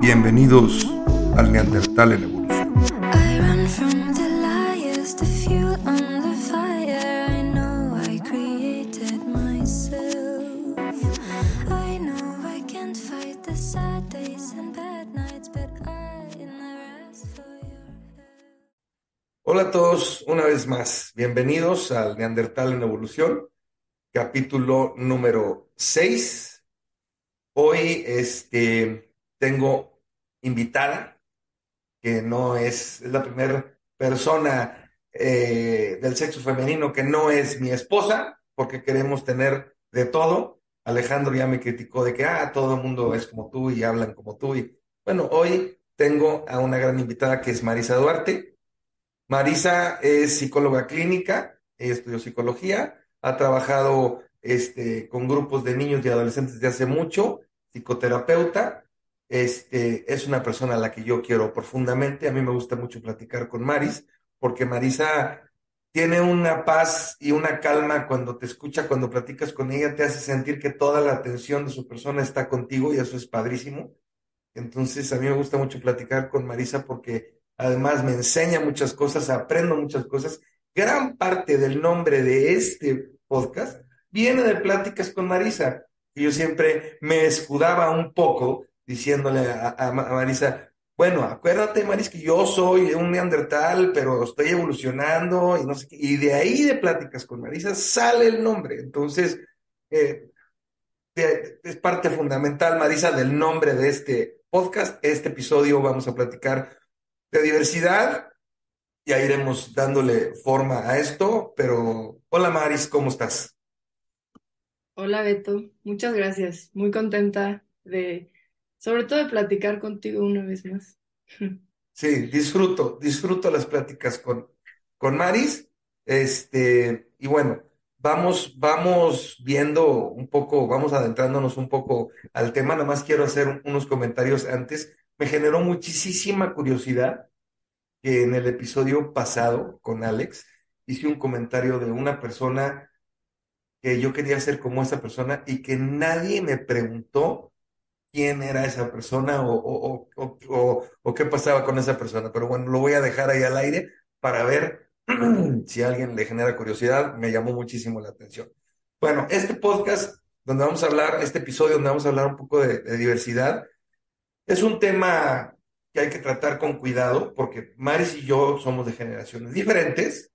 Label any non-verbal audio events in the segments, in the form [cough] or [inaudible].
Bienvenidos al Neandertal en Evolución. Hola a todos, una vez más. Bienvenidos al Neandertal en Evolución, capítulo número 6. Hoy este, tengo invitada, que no es, la primera persona eh, del sexo femenino que no es mi esposa, porque queremos tener de todo. Alejandro ya me criticó de que, ah, todo el mundo es como tú y hablan como tú. Y bueno, hoy tengo a una gran invitada que es Marisa Duarte. Marisa es psicóloga clínica, estudió psicología, ha trabajado este, con grupos de niños y adolescentes de hace mucho, psicoterapeuta, este, es una persona a la que yo quiero profundamente, a mí me gusta mucho platicar con Maris, porque Marisa tiene una paz y una calma cuando te escucha, cuando platicas con ella, te hace sentir que toda la atención de su persona está contigo y eso es padrísimo. Entonces, a mí me gusta mucho platicar con Marisa porque además me enseña muchas cosas, aprendo muchas cosas. Gran parte del nombre de este podcast viene de pláticas con Marisa, que yo siempre me escudaba un poco diciéndole a, Marisa, bueno, acuérdate, Maris, que yo soy un neandertal, pero estoy evolucionando y no sé qué. Y de ahí de pláticas con Marisa sale el nombre. Entonces, eh, es parte fundamental, Marisa, del nombre de este podcast. Este episodio vamos a platicar de diversidad. Ya iremos dándole forma a esto, pero hola Maris, ¿cómo estás? Hola Beto, muchas gracias. Muy contenta de, sobre todo de platicar contigo una vez más. Sí, disfruto, disfruto las pláticas con, con Maris. Este, y bueno, vamos, vamos viendo un poco, vamos adentrándonos un poco al tema. Nada más quiero hacer un- unos comentarios antes. Me generó muchísima curiosidad que en el episodio pasado con Alex hice un comentario de una persona que yo quería ser como esa persona y que nadie me preguntó quién era esa persona o, o, o, o, qué pasaba con esa persona. Pero bueno, lo voy a dejar ahí al aire para ver [clears throat] si a alguien le genera curiosidad. Me llamó muchísimo la atención. Bueno, este podcast donde vamos a hablar, este episodio donde vamos a hablar un poco de, de diversidad, es un tema que hay que tratar con cuidado porque Maris y yo somos de generaciones diferentes.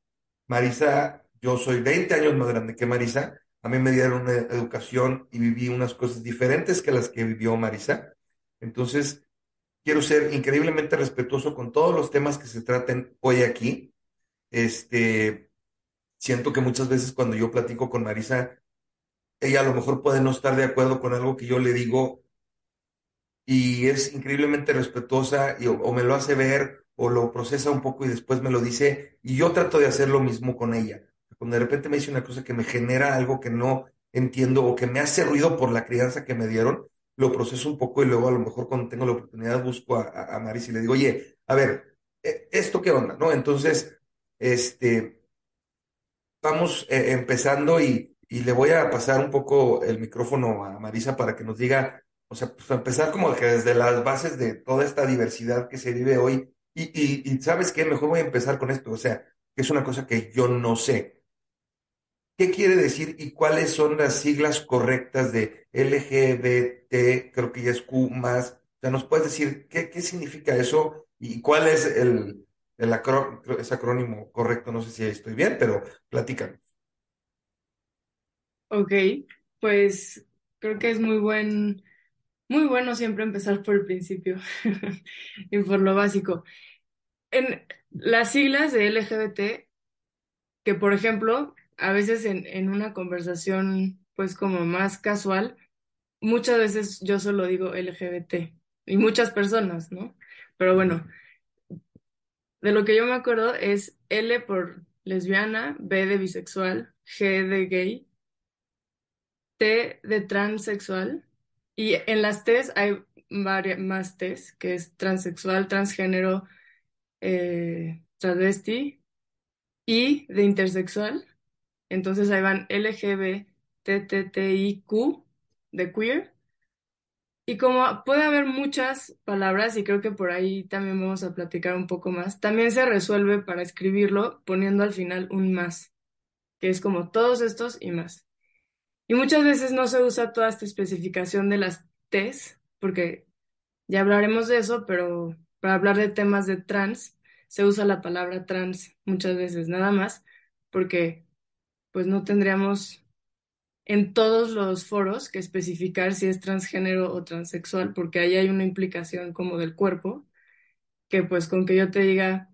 Marisa, yo soy 20 años más grande que Marisa. A mí me dieron una educación y viví unas cosas diferentes que las que vivió Marisa. Entonces, quiero ser increíblemente respetuoso con todos los temas que se traten hoy aquí. Este, siento que muchas veces cuando yo platico con Marisa, ella a lo mejor puede no estar de acuerdo con algo que yo le digo y es increíblemente respetuosa y, o, o me lo hace ver o lo procesa un poco y después me lo dice y yo trato de hacer lo mismo con ella. Cuando de repente me dice una cosa que me genera algo que no entiendo o que me hace ruido por la crianza que me dieron, lo proceso un poco y luego a lo mejor cuando tengo la oportunidad busco a, a, Maris y le digo, oye, a ver, eh, ¿esto qué onda? ¿No? Entonces, este, vamos eh, empezando y, y le voy a pasar un poco el micrófono a Marisa para que nos diga, o sea, pues empezar como que desde las bases de toda esta diversidad que se vive hoy. Y, y, y ¿sabes qué? Mejor voy a empezar con esto, o sea, que es una cosa que yo no sé. ¿Qué quiere decir y cuáles son las siglas correctas de LGBT? Creo que ya es Q más. O sea, ¿nos puedes decir qué, qué significa eso y cuál es el, el acró- ese acrónimo correcto? No sé si estoy bien, pero platícanos. Ok, pues creo que es muy buen, muy bueno siempre empezar por el principio [laughs] y por lo básico. En las siglas de LGBT, que por ejemplo, a veces en, en una conversación pues como más casual, muchas veces yo solo digo LGBT y muchas personas, ¿no? Pero bueno, de lo que yo me acuerdo es L por lesbiana, B de bisexual, G de gay, T de transexual y en las Ts hay varias más Ts, que es transexual, transgénero, eh, travesti y de intersexual. Entonces ahí van LGBTTIQ de queer Y como puede haber muchas palabras, y creo que por ahí también vamos a platicar un poco más, también se resuelve para escribirlo poniendo al final un más, que es como todos estos y más. Y muchas veces no se usa toda esta especificación de las Ts, porque ya hablaremos de eso, pero para hablar de temas de trans, se usa la palabra trans muchas veces, nada más, porque pues no tendríamos en todos los foros que especificar si es transgénero o transexual, porque ahí hay una implicación como del cuerpo, que pues con que yo te diga,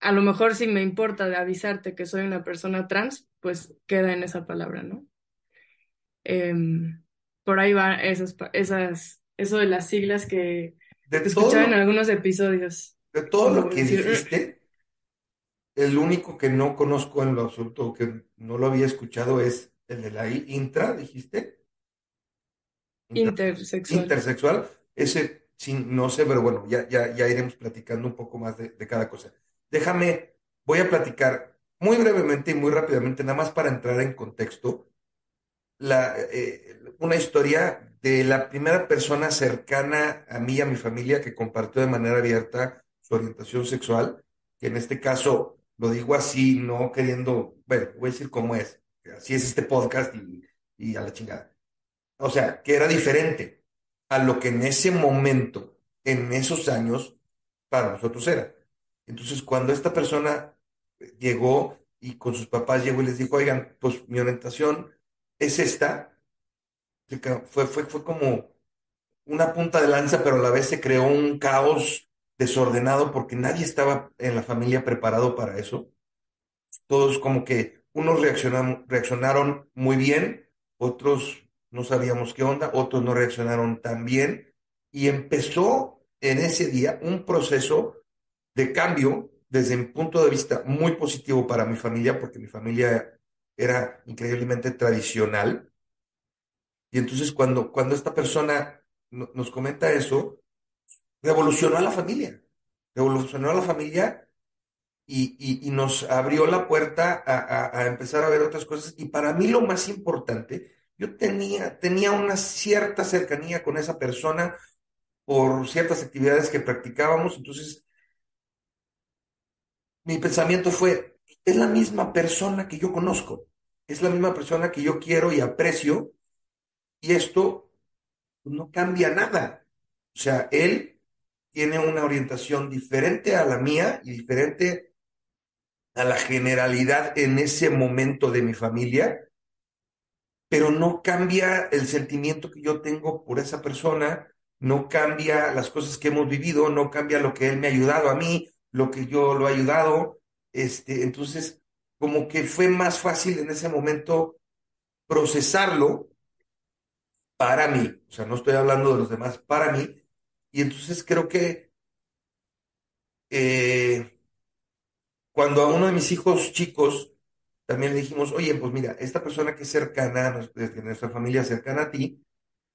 a lo mejor si me importa de avisarte que soy una persona trans, pues queda en esa palabra, ¿no? Em, por ahí va esas, esas, eso de las siglas que, De escuchaba en algunos episodios, de todo lo que decir, dijiste, el único que no conozco en lo absoluto, que no lo había escuchado, es el de la intra, dijiste, intersex- intersexual. intersexual. Ese sí, no sé, pero bueno, ya, ya, ya iremos platicando un poco más de, de cada cosa. Déjame, voy a platicar muy brevemente y muy rápidamente, nada más para entrar en contexto, la, eh, una historia de la primera persona cercana a mí y a mi familia que compartió de manera abierta su orientación sexual, que en este caso lo digo así, no queriendo, bueno, voy a decir cómo es, así es este podcast y, y a la chingada. O sea, que era diferente a lo que en ese momento, en esos años, para nosotros era. Entonces, cuando esta persona llegó y con sus papás llegó y les dijo, oigan, pues mi orientación es esta, fue, fue, fue como una punta de lanza, pero a la vez se creó un caos desordenado porque nadie estaba en la familia preparado para eso todos como que unos reaccionaron, muy bien, otros no sabíamos qué onda, otros no reaccionaron tan bien y empezó en ese día un proceso de cambio desde mi punto de vista muy positivo para mi familia, porque mi familia era increíblemente tradicional. Y entonces cuando, cuando esta persona no- nos comenta eso, revolucionó a la familia, revolucionó a la familia y, y- nos abrió la puerta a, a- a empezar a ver otras cosas. Y para mí lo más importante, yo tenía, tenía una cierta cercanía con esa persona por ciertas actividades que practicábamos. Entonces, mi pensamiento fue, es la misma persona que yo conozco, es la misma persona que yo quiero y aprecio, y esto no cambia nada. O sea, él tiene una orientación diferente a la mía y diferente a la generalidad en ese momento de mi familia, pero no cambia el sentimiento que yo tengo por esa persona, no cambia las cosas que hemos vivido, no cambia lo que él me ha ayudado a mí, lo que yo lo he ayudado. Este, entonces, como que fue más fácil en ese momento procesarlo para mí, o sea, no estoy hablando de los demás, para mí, y entonces creo que eh, cuando a uno de mis hijos chicos también le dijimos, oye, pues mira, esta persona que es cercana, nos- de nuestra familia cercana a ti,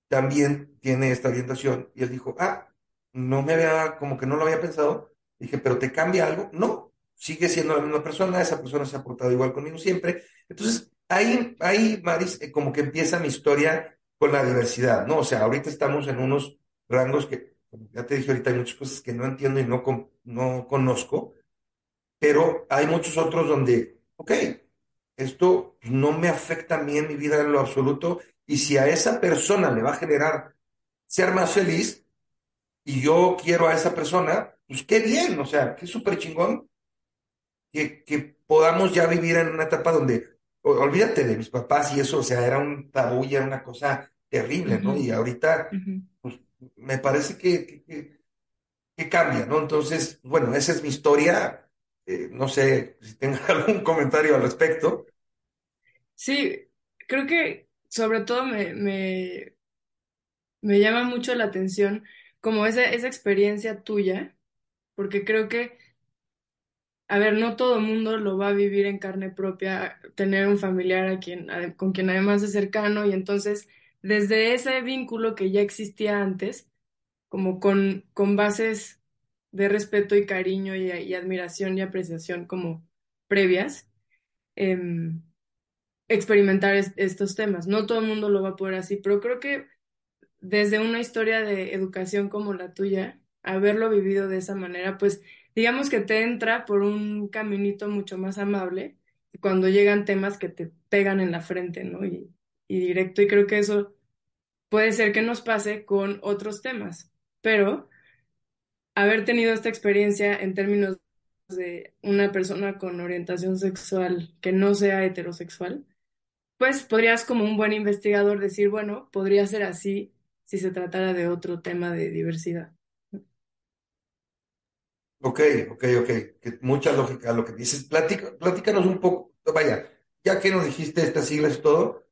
también tiene esta orientación. Y él dijo, ah, no me había, como que no lo había pensado. Dije, pero ¿te cambia algo? No, sigue siendo la misma persona, esa persona se ha portado igual conmigo siempre. Entonces, ahí, ahí, Maris, eh, como que empieza mi historia con la diversidad, ¿no? O sea, ahorita estamos en unos rangos que, como ya te dije ahorita, hay muchas cosas que no entiendo y no, con- no conozco, pero hay muchos otros donde, ok, esto no me afecta a mí en mi vida en lo absoluto, y si a esa persona le va a generar ser más feliz, y yo quiero a esa persona, pues qué bien, o sea, qué súper chingón que, que podamos ya vivir en una etapa donde, olvídate de mis papás y eso, o sea, era un tabú y era una cosa terrible, ¿no? Y ahorita, pues, me parece que, que, cambia, ¿no? Entonces, bueno, esa es mi historia. Eh, no sé si tenga [laughs] algún comentario al respecto. Sí, creo que sobre todo me, me, me llama mucho la atención como esa, esa experiencia tuya, porque creo que, a ver, no todo el mundo lo va a vivir en carne propia, tener un familiar a quien, con quien además es cercano, y entonces desde ese vínculo que ya existía antes, como con, con bases de respeto y cariño y, admiración y apreciación como previas. em, experimentar es- estos temas. No todo el mundo lo va a poder así, pero creo que desde una historia de educación como la tuya, haberlo vivido de esa manera, pues digamos que te entra por un caminito mucho más amable cuando llegan temas que te pegan en la frente, ¿no? Y directo, y creo que eso puede ser que nos pase con otros temas, pero haber tenido esta experiencia en términos de una persona con orientación sexual que no sea heterosexual, pues podrías como un buen investigador decir, bueno, podría ser así si se tratara de otro tema de diversidad. Ok, ok, ok. Mucha lógica lo que dices. Platica, platícanos un poco. Vaya, ya que nos dijiste estas siglas y todo,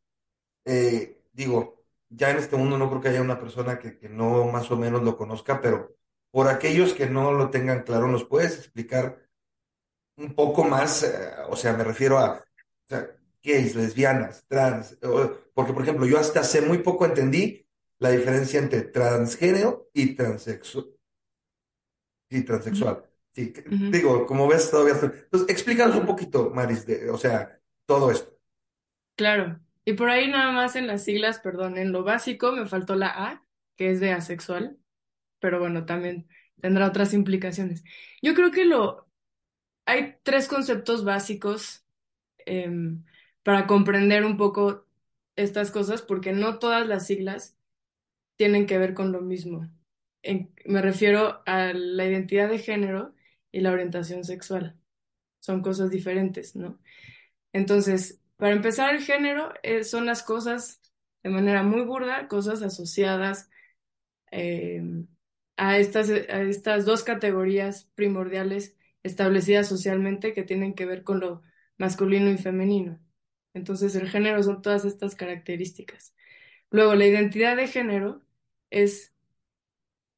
eh, digo, ya en este mundo no creo que haya una persona que, que no más o menos lo conozca, pero por aquellos que no lo tengan claro, ¿nos puedes explicar un poco más? eh, o sea, me refiero a, o sea, gays, lesbianas, trans, porque por ejemplo, yo hasta hace muy poco entendí la diferencia entre transgénero y transexual. Sí, transexual. Sí, digo, como ves, todavía. Entonces, explícanos un poquito, Maris, de, o sea, todo esto. Claro. Y por ahí nada más en las siglas, perdón, en lo básico me faltó la A, que es de asexual, pero bueno, también tendrá otras implicaciones. Yo creo que lo, hay tres conceptos básicos em, para comprender un poco estas cosas, porque no todas las siglas tienen que ver con lo mismo. Me refiero a la identidad de género y la orientación sexual. Son cosas diferentes, ¿no? Entonces, para empezar, el género eh, son las cosas, de manera muy burda, cosas asociadas eh, a estas, a estas dos categorías primordiales establecidas socialmente que tienen que ver con lo masculino y femenino. Entonces, el género son todas estas características. Luego, la identidad de género es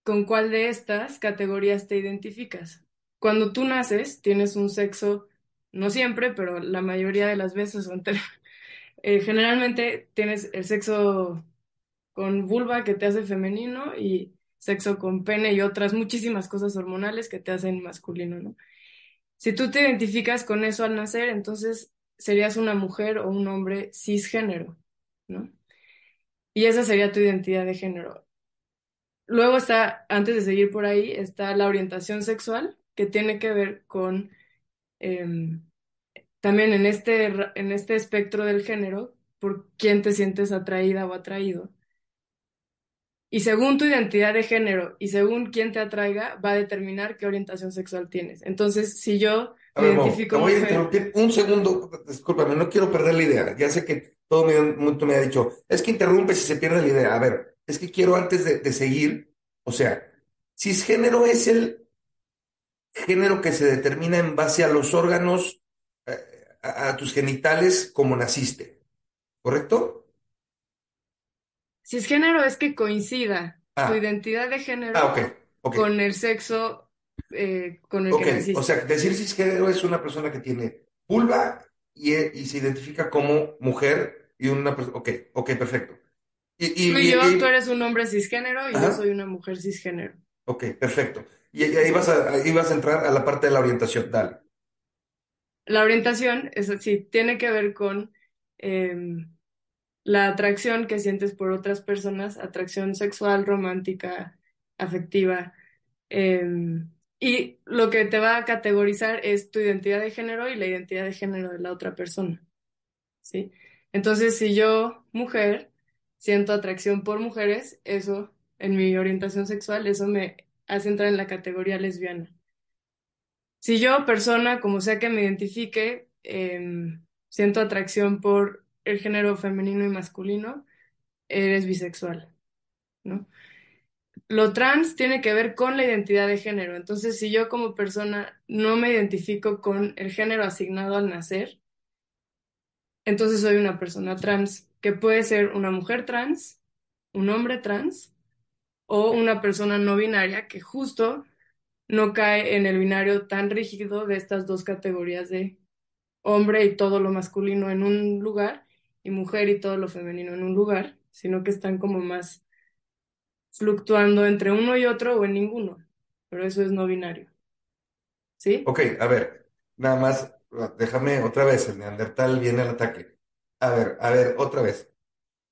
con cuál de estas categorías te identificas. Cuando tú naces, tienes un sexo, no siempre, pero la mayoría de las veces, eh, generalmente tienes el sexo con vulva que te hace femenino y sexo con pene y otras muchísimas cosas hormonales que te hacen masculino, ¿no? Si tú te identificas con eso al nacer, entonces serías una mujer o un hombre cisgénero, ¿no? Y esa sería tu identidad de género. Luego está, antes de seguir por ahí, está la orientación sexual, que tiene que ver con, em, también en este, en este espectro del género, por quién te sientes atraída o atraído. Y según tu identidad de género y según quién te atraiga, va a determinar qué orientación sexual tienes. Entonces, si yo A me te identifico voy a interrumpir un segundo. Discúlpame, no quiero perder la idea. Ya sé que todo mi mundo me ha dicho, es que interrumpes y se pierde la idea. A ver, es que quiero antes de, de seguir, o sea, cisgénero es el género que se determina en base a los órganos, eh, a, a tus genitales como naciste, ¿correcto? cisgénero es que coincida tu Ah, identidad de ah, género ok. con el sexo eh, con el que o sea, naciste. decir cisgénero es una persona que tiene vulva y, e- y se identifica como mujer y una persona. Ok, ok, perfecto. Y, yo, tú eres un hombre cisgénero y yo soy una mujer cisgénero. ok, perfecto. Y, ahí vas a, ahí vas a entrar a la parte de la orientación. Dale. La orientación es tiene que ver con em, la atracción que sientes por otras personas, atracción sexual, romántica, afectiva. em, y lo que te va a categorizar es tu identidad de género y la identidad de género de la otra persona, ¿sí? Entonces, si yo, mujer, siento atracción por mujeres, eso, en mi orientación sexual, eso me hace entrar en la categoría lesbiana. Si yo, persona, como sea que me identifique, em, siento atracción por el género femenino y masculino, eres bisexual, ¿no? Lo trans tiene que ver con la identidad de género. Entonces, si yo como persona no me identifico con el género asignado al nacer, entonces soy una persona trans, que puede ser una mujer trans, un hombre trans o una persona no binaria que justo no cae en el binario tan rígido de estas dos categorías de hombre y todo lo masculino en un lugar y mujer y todo lo femenino en un lugar, sino que están como más fluctuando entre uno y otro o en ninguno, pero eso es no binario, ¿sí? Ok, a ver, nada más, déjame otra vez, el neandertal viene al ataque. A ver, a ver, otra vez.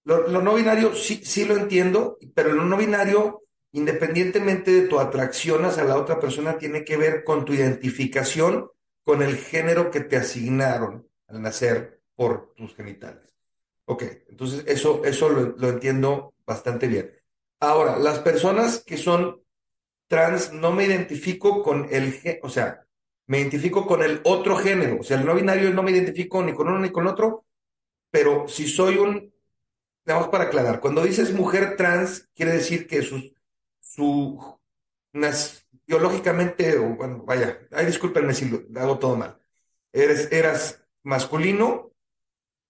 Lo, no binario sí, sí lo entiendo, pero lo no binario, independientemente de tu atracción hacia la otra persona, tiene que ver con tu identificación con el género que te asignaron al nacer por tus genitales. Ok, entonces eso, eso lo, lo entiendo bastante bien. Ahora, las personas que son trans, no me identifico con el, o sea, me identifico con el otro género. O sea, el no binario no me identifico ni con uno ni con otro, pero si soy un, Vamos para aclarar, cuando dices mujer trans, quiere decir que su, su nas- biológicamente, o bueno, vaya, ay, discúlpenme si lo hago todo mal. Eres, eras masculino,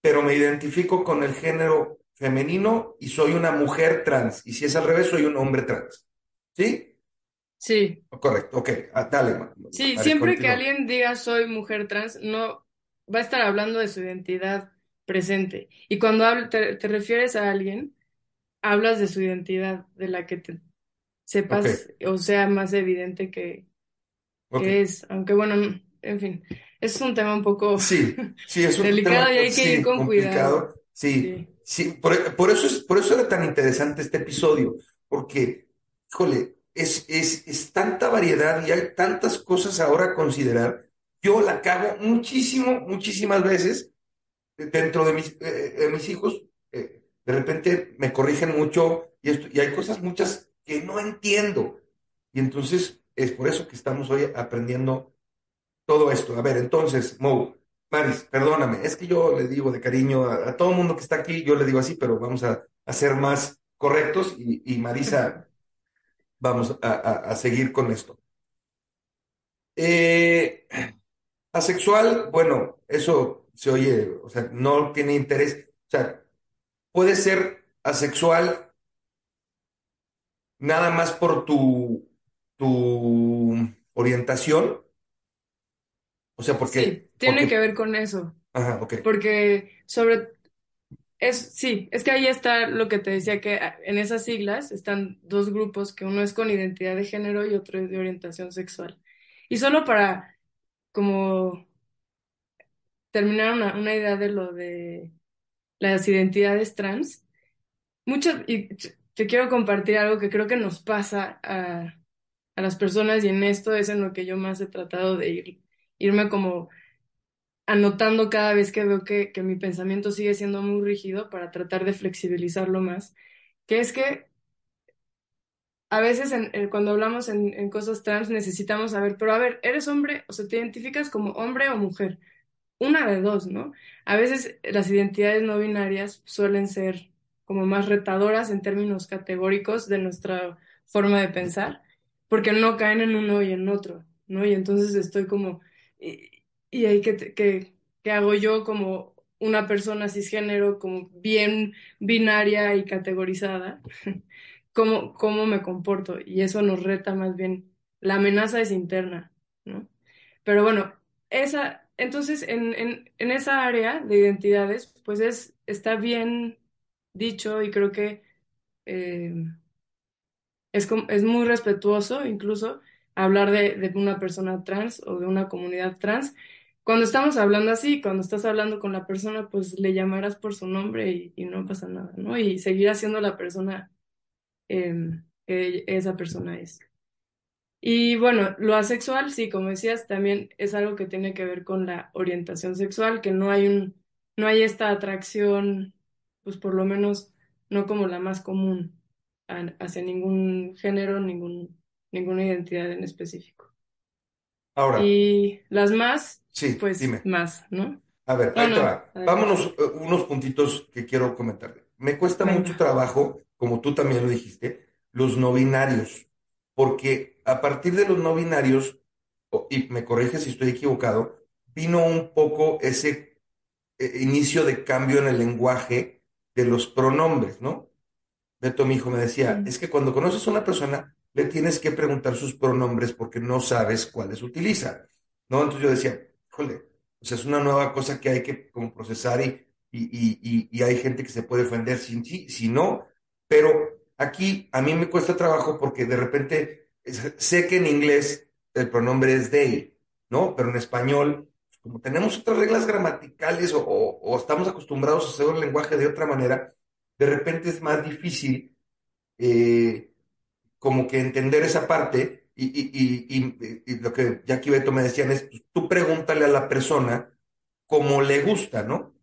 pero me identifico con el género femenino y soy una mujer trans. Y si es al revés, soy un hombre trans. ¿Sí? Sí, Correcto, ok. Ah, dale, Ma- sí, siempre que alguien diga soy mujer trans, no va a estar hablando de su identidad presente. Y cuando habl- te, te refieres a alguien, hablas de su identidad, de la que te sepas o sea más evidente que, es. Aunque bueno, n- en fin, es un tema un poco Sí, sí, es [laughs] un delicado tema, y hay que ir con cuidado. Sí, sí, por, por eso es, por eso era tan interesante este episodio, porque, híjole, es, es, es tanta variedad y hay tantas cosas ahora a considerar. Yo la cago muchísimo, muchísimas veces dentro de mis, eh, de mis hijos. eh, de repente me corrigen mucho y, esto, y hay cosas muchas que no entiendo. Y entonces es por eso que estamos hoy aprendiendo todo esto. A ver, entonces, Mo, Maris, perdóname, es que yo le digo de cariño a, a todo el mundo que está aquí, yo le digo así, pero vamos a, a ser más correctos y, y Marisa, [laughs] vamos a, a- seguir con esto. Eh, asexual, bueno, eso se oye, o sea, no tiene interés, o sea, puede ser asexual nada más por tu, tu orientación, o sea, porque, sí, tiene que ver con eso. ajá, ok, Porque sobre Es, sí, es que ahí está lo que te decía, que en esas siglas están dos grupos, que uno es con identidad de género y otro es de orientación sexual. Y solo para como terminar una, una idea de lo de las identidades trans, muchas, y te quiero compartir algo que creo que nos pasa a, a las personas y en esto es en lo que yo más he tratado de ir, irme como anotando cada vez que veo que, que mi pensamiento sigue siendo muy rígido para tratar de flexibilizarlo más, que es que a veces cuando hablamos en, en cosas trans necesitamos saber, pero a ver, ¿eres hombre? O sea, ¿te identificas como hombre o mujer? Una de dos, ¿no? A veces las identidades no binarias suelen ser como más retadoras en términos categóricos de nuestra forma de pensar, porque no caen en uno y en otro, ¿no? Y entonces estoy como, ¿y, y ahí qué, te- qué- qué hago yo como una persona cisgénero, como bien binaria y categorizada? [laughs] ¿Cómo, cómo me comporto? Y eso nos reta más bien. La amenaza es interna, ¿no? Pero bueno, esa, entonces en, en, esa área de identidades, pues es, está bien dicho y creo que eh, es, es muy respetuoso incluso hablar de, una persona trans o de una comunidad trans. Cuando estamos hablando así, cuando estás hablando con la persona, pues le llamarás por su nombre y, no pasa nada, ¿no? Y seguirás siendo la persona eh, que esa persona es. Y bueno, lo asexual, sí, como decías, también es algo que tiene que ver con la orientación sexual, que no hay un, no hay esta atracción, pues por lo menos no como la más común a- hacia ningún género, ningún, ninguna identidad en específico. ahora, Y las más, sí, pues dime. más, ¿no? A ver, No, ahí te va. Vámonos eh, unos puntitos que quiero comentar. Me cuesta mucho trabajo, como tú también lo dijiste, los no binarios, porque a partir de los no binarios, y me corrige si estoy equivocado, vino un poco ese eh, inicio de cambio en el lenguaje de los pronombres, ¿no? Beto, mi hijo, me decía, es que cuando conoces a una persona, le tienes que preguntar sus pronombres porque no sabes cuáles utiliza, ¿no? Entonces yo decía, híjole, o sea, es una nueva cosa que hay que como procesar y, y, y, hay gente que se puede ofender si sí, si no, pero aquí a mí me cuesta trabajo porque de repente sé que en inglés el pronombre es they, ¿no? Pero en español, como tenemos otras reglas gramaticales o, estamos acostumbrados a hacer el lenguaje de otra manera, de repente es más difícil eh, como que entender esa parte y, lo que Jackie Beto me decían es, pues, tú pregúntale a la persona cómo le gusta, ¿no?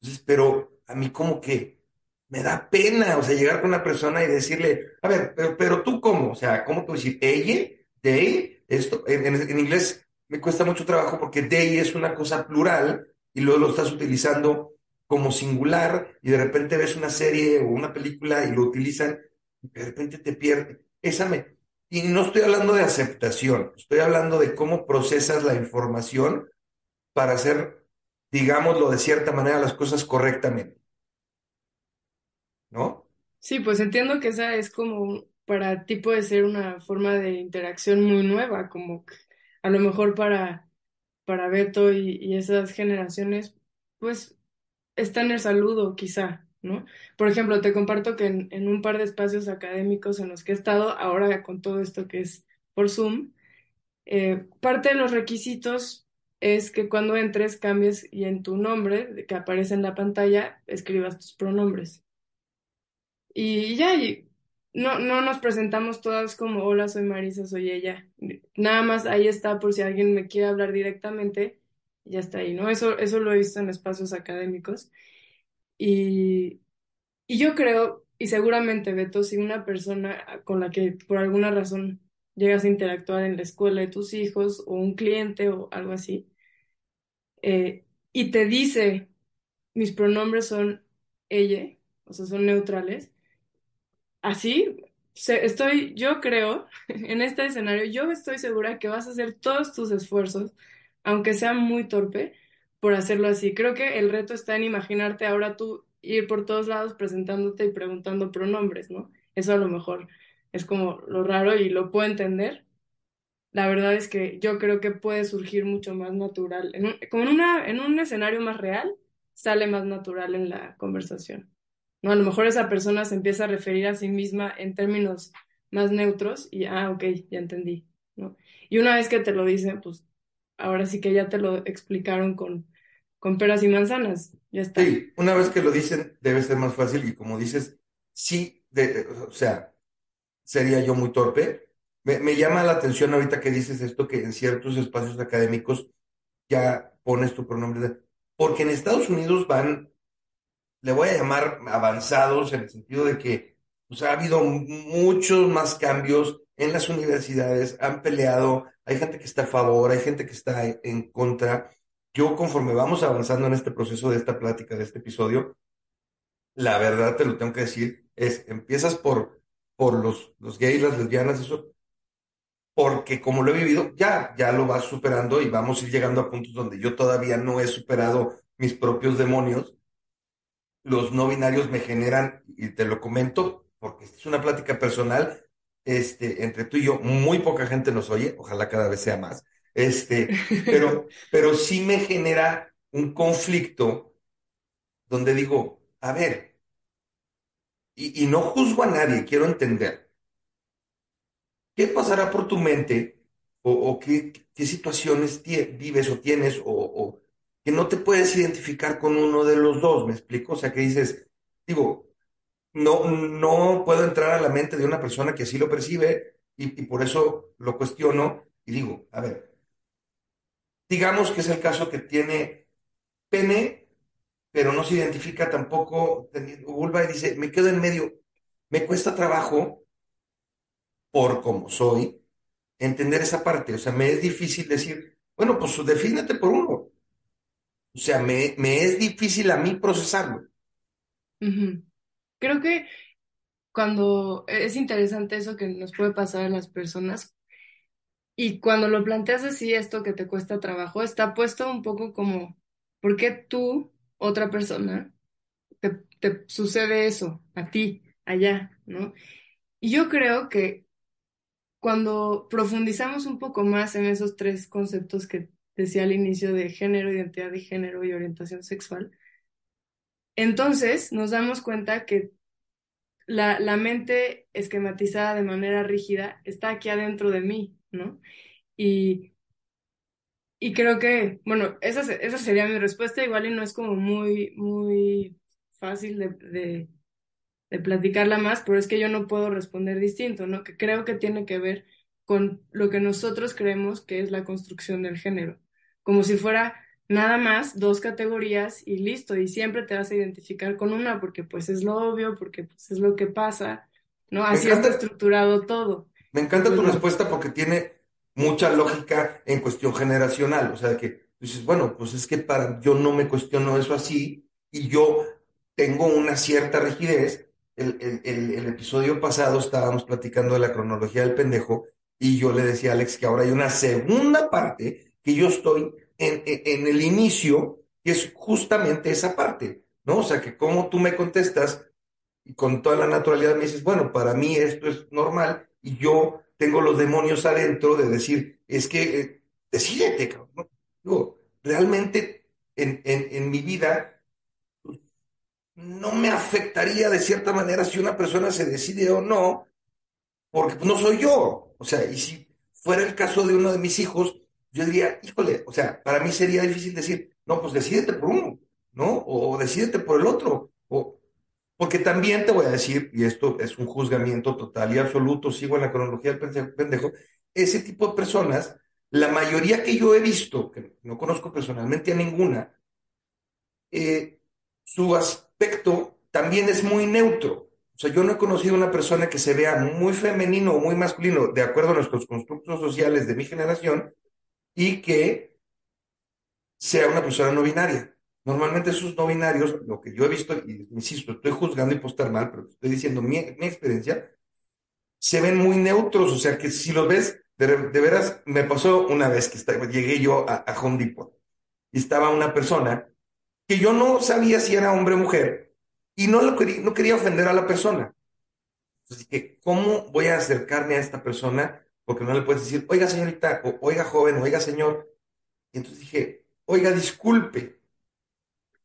Entonces, pero a mí como que me da pena, o sea, llegar con una persona y decirle, a ver, pero, pero tú cómo, o sea, ¿cómo a decir? ¿Ella? ¿They? Esto, en inglés me cuesta mucho trabajo porque they es una cosa plural y luego lo estás utilizando como singular y de repente ves una serie o una película y lo utilizan y de repente te pierde. Esa me... Y no estoy hablando de aceptación, estoy hablando de cómo procesas la información para hacer, digámoslo de cierta manera, las cosas correctamente, ¿no? Sí, pues entiendo que esa es como, para ti puede ser una forma de interacción muy nueva, como que a lo mejor para, para Beto y, y esas generaciones, pues está en el saludo quizá, ¿no? Por ejemplo, te comparto que en, en un par de espacios académicos en los que he estado, ahora con todo esto que es por Zoom, eh, parte de los requisitos es que cuando entres cambies y en tu nombre que aparece en la pantalla escribas tus pronombres. Y ya, y no, no nos presentamos todas como, hola, soy Marisa, soy ella. Nada más ahí está por si alguien me quiere hablar directamente, ya está ahí, ¿no? Eso, eso lo he visto en espacios académicos. Y, y yo creo, y seguramente, Beto, si una persona con la que por alguna razón llegas a interactuar en la escuela de tus hijos o un cliente o algo así, eh, y te dice, mis pronombres son ella, o sea, son neutrales Así, estoy, yo creo, [laughs] en este escenario, yo estoy segura que vas a hacer todos tus esfuerzos, aunque sea muy torpe, por hacerlo así. Creo que el reto está en imaginarte ahora tú ir por todos lados presentándote y preguntando pronombres, ¿no? Eso a lo mejor es como lo raro y lo puedo entender. La verdad es que yo creo que puede surgir mucho más natural. Como en una, en un escenario más real, sale más natural en la conversación. ¿No? A lo mejor esa persona se empieza a referir a sí misma en términos más neutros y, ah, ok, ya entendí, ¿no? Y una vez que te lo dicen, pues ahora sí que ya te lo explicaron con, con peras y manzanas, ya está. Sí, una vez que lo dicen, debe ser más fácil y como dices, sí, o sea, sería yo muy torpe. Me, me llama la atención ahorita que dices esto, que en ciertos espacios académicos ya pones tu pronombre, porque en Estados Unidos van le voy a llamar avanzados en el sentido de que pues, ha habido muchos más cambios en las universidades, han peleado, hay gente que está a favor, hay gente que está en contra. Yo conforme vamos avanzando en este proceso de esta plática, de este episodio, la verdad te lo tengo que decir, es, empiezas por, por los, los gays, las lesbianas, eso, porque como lo he vivido, ya, ya lo vas superando y vamos a ir llegando a puntos donde yo todavía no he superado mis propios demonios los no binarios me generan, y te lo comento, porque esta es una plática personal, este, entre tú y yo, muy poca gente nos oye, ojalá cada vez sea más, este, [laughs] pero, pero sí me genera un conflicto donde digo, a ver, y, y no juzgo a nadie, quiero entender, ¿qué pasará por tu mente o, o qué, qué situaciones vives o tienes o que no te puedes identificar con uno de los dos? ¿Me explico? O sea, que dices, digo, no, no puedo entrar a la mente de una persona que así lo percibe y, por eso lo cuestiono y digo, a ver, digamos que es el caso que tiene pene, pero no se identifica tampoco vulva y dice, me quedo en medio, me cuesta trabajo por como soy entender esa parte, o sea, me es difícil decir, bueno, pues defínete por uno, o sea, me, me es difícil a mí procesarlo. Creo que cuando es interesante eso que nos puede pasar a las personas y cuando lo planteas así, esto que te cuesta trabajo, está puesto un poco como, ¿por qué tú, otra persona, te, te sucede eso a ti, allá, ¿no? Y yo creo que cuando profundizamos un poco más en esos tres conceptos que decía al inicio de género, identidad de género y orientación sexual, entonces nos damos cuenta que la, la mente esquematizada de manera rígida está aquí adentro de mí, ¿no? Y, y creo que, bueno, esa, esa sería mi respuesta, igual y no es como muy, muy fácil de, de, de platicarla más, pero es que yo no puedo responder distinto, ¿no? Que creo que tiene que ver con lo que nosotros creemos que es la construcción del género, como si fuera nada más dos categorías y listo, y siempre te vas a identificar con una porque pues es lo obvio, porque pues es lo que pasa, ¿no? Me Así está encanta, estructurado todo. me encanta tu respuesta porque tiene mucha lógica en cuestión generacional. O sea, que dices, bueno, pues es que para, yo no me cuestiono eso así y yo tengo una cierta rigidez. El, el, el, el episodio pasado estábamos platicando de la cronología del pendejo y yo le decía a Alex que ahora hay una segunda parte que yo estoy en, en, el inicio, que es justamente esa parte, ¿no? O sea, que como tú me contestas y con toda la naturalidad me dices, bueno, para mí esto es normal y yo tengo los demonios adentro de decir, es que eh, decídete, cabrón. Digo, realmente en, en, en mi vida pues, no me afectaría de cierta manera si una persona se decide o no, porque no soy yo. O sea, y si fuera el caso de uno de mis hijos, yo diría, híjole, o sea, para mí sería difícil decir, no, pues decídete por uno, ¿no? O, decídete por el otro. O, porque también te voy a decir, y esto es un juzgamiento total y absoluto, sigo en la cronología del pendejo, ese tipo de personas, la mayoría que yo he visto, que no conozco personalmente a ninguna, eh, su aspecto también es muy neutro. O sea, yo no he conocido una persona que se vea muy femenino o muy masculino, de acuerdo a nuestros constructos sociales de mi generación, y que sea una persona no binaria. Normalmente esos no binarios, lo que yo he visto, y insisto, estoy juzgando y puedo estar mal, pero estoy diciendo mi, experiencia, se ven muy neutros, o sea que si los ves, de, de veras, me pasó una vez que llegué yo a, a Home Depot y estaba una persona que yo no sabía si era hombre o mujer y no, lo quería, no quería ofender a la persona. Así que, ¿cómo voy a acercarme a esta persona? Porque no le puedes decir, oiga señorita, o oiga joven, oiga señor. Y entonces dije, oiga, disculpe.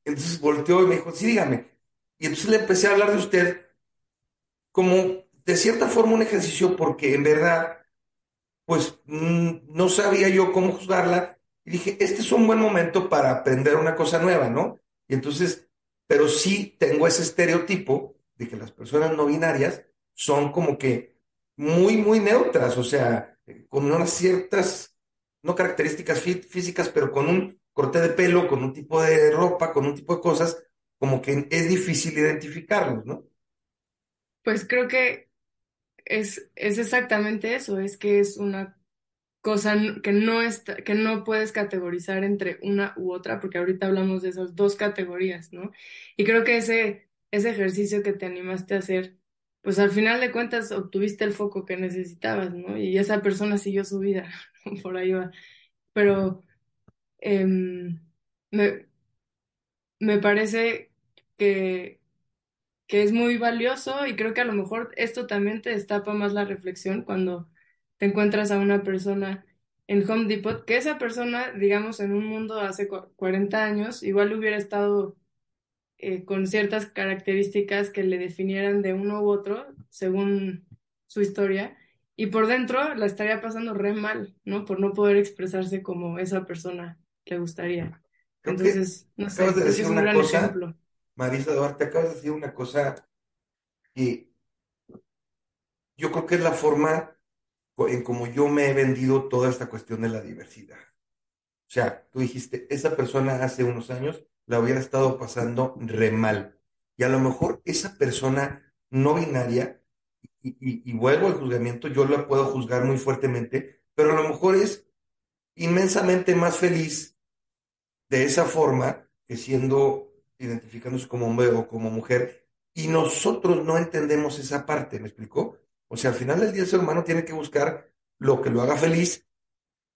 Entonces volteó y me dijo, sí, dígame. Y entonces le empecé a hablar de usted como de cierta forma un ejercicio porque en verdad, pues mm, no sabía yo cómo juzgarla. Y dije, este es un buen momento para aprender una cosa nueva, ¿no? Y entonces, pero sí tengo ese estereotipo de que las personas no binarias son como que muy, muy neutras, o sea, con unas ciertas, no características fí- físicas, pero con un corte de pelo, con un tipo de ropa, con un tipo de cosas, como que es difícil identificarlos, ¿no? Pues creo que es, es exactamente eso, es que es una cosa que no está, que no puedes categorizar entre una u otra, porque ahorita hablamos de esas dos categorías, ¿no? Y creo que ese, ese ejercicio que te animaste a hacer, pues al final de cuentas obtuviste el foco que necesitabas, ¿no? Y esa persona siguió su vida, [laughs] por ahí va. Pero em, me, me parece que que es muy valioso y creo que a lo mejor esto también te destapa más la reflexión cuando te encuentras a una persona en Home Depot, que esa persona, digamos, en un mundo hace cu- 40 años, igual hubiera estado eh, con ciertas características que le definieran de uno u otro, según su historia, y por dentro la estaría pasando re mal, ¿no? Por no poder expresarse como esa persona le gustaría. Creo Entonces, no sé, de decir es un una gran cosa, ejemplo. Marisa Duarte, acabas de decir una cosa que yo creo que es la forma en como yo me he vendido toda esta cuestión de la diversidad. O sea, tú dijiste, esa persona hace unos años la hubiera estado pasando re mal. Y a lo mejor esa persona no binaria, y, y- y vuelvo al juzgamiento, yo la puedo juzgar muy fuertemente, pero a lo mejor es inmensamente más feliz de esa forma que siendo, identificándose como hombre o como mujer, y nosotros no entendemos esa parte, ¿me explicó? O sea, al final del día el ser humano tiene que buscar lo que lo haga feliz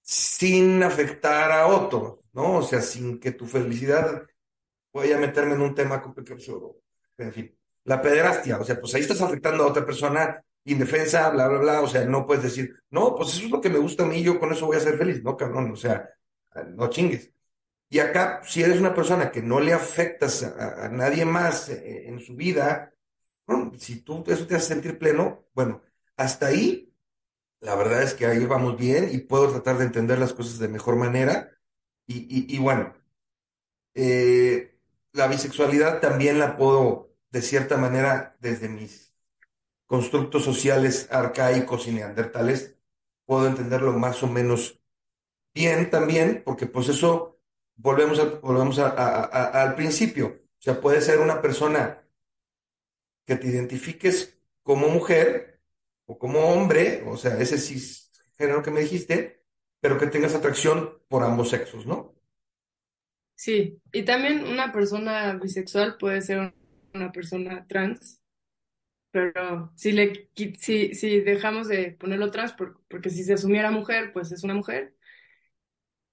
sin afectar a otro, ¿no? O sea, sin que tu felicidad, voy a meterme en un tema complicado, en fin, la pederastia, o sea, pues ahí estás afectando a otra persona indefensa, bla, bla, bla, o sea, no puedes decir, no, pues eso es lo que me gusta a mí, yo con eso voy a ser feliz, no, cabrón, o sea, no chingues. Y acá, si eres una persona que no le afectas a, a nadie más eh, en su vida, bueno, si tú eso te hace sentir pleno, bueno, hasta ahí, la verdad es que ahí vamos bien y puedo tratar de entender las cosas de mejor manera. Y, y, y bueno, eh, la bisexualidad también la puedo de cierta manera, desde mis constructos sociales arcaicos y neandertales, puedo entenderlo más o menos bien también, porque pues eso volvemos, volvemos al principio. O sea, puede ser una persona que te identifiques como mujer o como hombre, o sea, ese cisgénero que me dijiste, pero que tengas atracción por ambos sexos, ¿no? Sí, y también una persona bisexual puede ser una persona trans, pero si le si, si dejamos de ponerlo trans, por- porque si se asumiera mujer, pues es una mujer,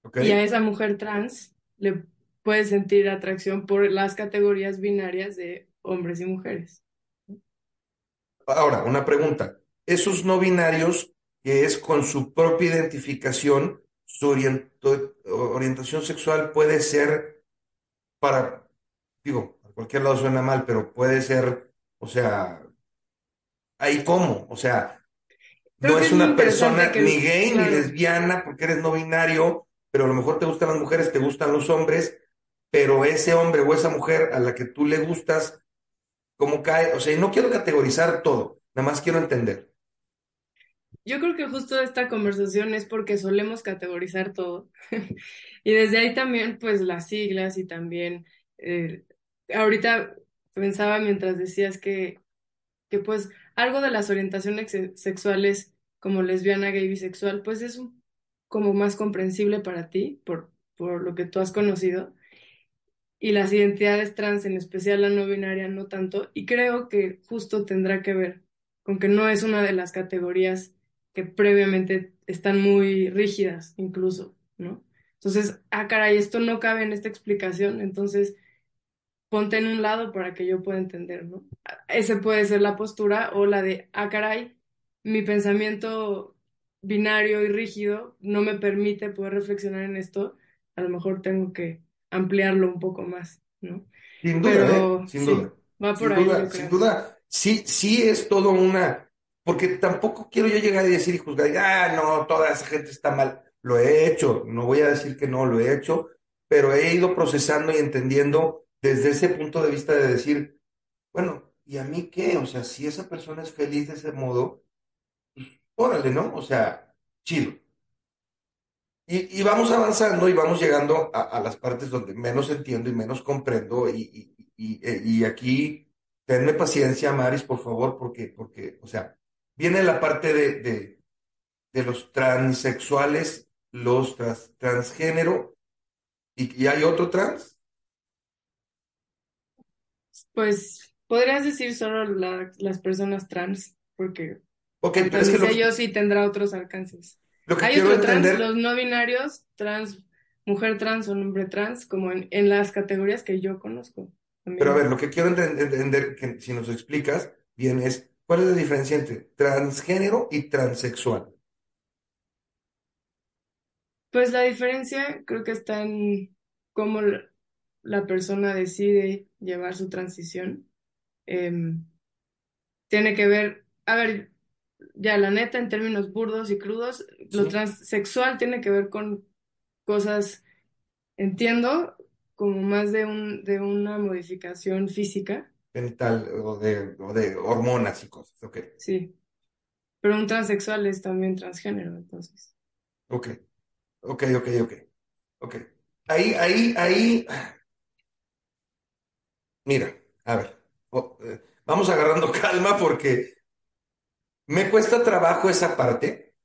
¿Ok? y a esa mujer trans le puede sentir atracción por las categorías binarias de hombres y mujeres. Ahora, una pregunta. Esos no binarios, que es con su propia identificación, su orientación sexual puede ser para, digo, a cualquier lado suena mal, pero puede ser, o sea, ahí cómo, o sea, Creo no es una persona que, ni gay ni lesbiana porque eres no binario, pero a lo mejor te gustan las mujeres, te gustan los hombres, pero ese hombre o esa mujer a la que tú le gustas, ¿cómo cae? O sea, y no quiero categorizar todo, nada más quiero entender. Yo creo que justo esta conversación es porque solemos categorizar todo. [laughs] Y desde ahí también, pues las siglas y también, eh, ahorita pensaba mientras decías que, que pues algo de las orientaciones ex- sexuales como lesbiana, gay, bisexual, pues es como más comprensible para ti por, por lo que tú has conocido. Y las identidades trans, en especial la no binaria, no tanto. Y creo que justo tendrá que ver con que no es una de las categorías que previamente están muy rígidas, incluso, ¿no? Entonces, ah, caray, esto no cabe en esta explicación, entonces ponte en un lado para que yo pueda entender, ¿no? Ese puede ser la postura o la de, ah, caray, mi pensamiento binario y rígido no me permite poder reflexionar en esto, a lo mejor tengo que ampliarlo un poco más, ¿no? Sin duda, ¿eh? Sin sí, duda. va por Sin ahí, duda, sin duda. Sí, sí es todo una. Porque tampoco quiero yo llegar y decir y juzgar, ah, no, toda esa gente está mal. Lo he hecho, no voy a decir que no, lo he hecho, pero he ido procesando y entendiendo desde ese punto de vista de decir, bueno, ¿y a mí qué? O sea, si esa persona es feliz de ese modo, órale, ¿no? O sea, chido. Y, y vamos avanzando y vamos llegando a, a las partes donde menos entiendo y menos comprendo. Y, y- y- eh, aquí, tenme paciencia, Maris, por favor, porque, porque, o sea, viene la parte de, de, de los transexuales, los trans- transgénero, y, y hay otro trans. Pues podrías decir solo la- las personas trans, porque Ok, como pero es que lo, sí tendrá otros alcances. lo que Hay otro trans, los no binarios, trans, mujer trans o hombre trans, como en, en las categorías que yo conozco pero a ver, lo que quiero enten- entender, que si nos explicas bien, es cuál es la diferencia entre transgénero y transexual. Pues la diferencia creo que está en cómo la persona decide llevar su transición. Em, tiene que ver, a ver, ya la neta, en términos burdos y crudos, lo transexual tiene que ver con cosas, entiendo, como más de un, de una modificación física, Genital o de, o de hormonas y cosas. Ok, sí, pero un transexual es también transgénero, entonces. ok, ok, ok, ok, ok. Ahí, ahí, ahí, mira, a ver, eh, vamos agarrando [laughs] calma porque me cuesta trabajo esa parte,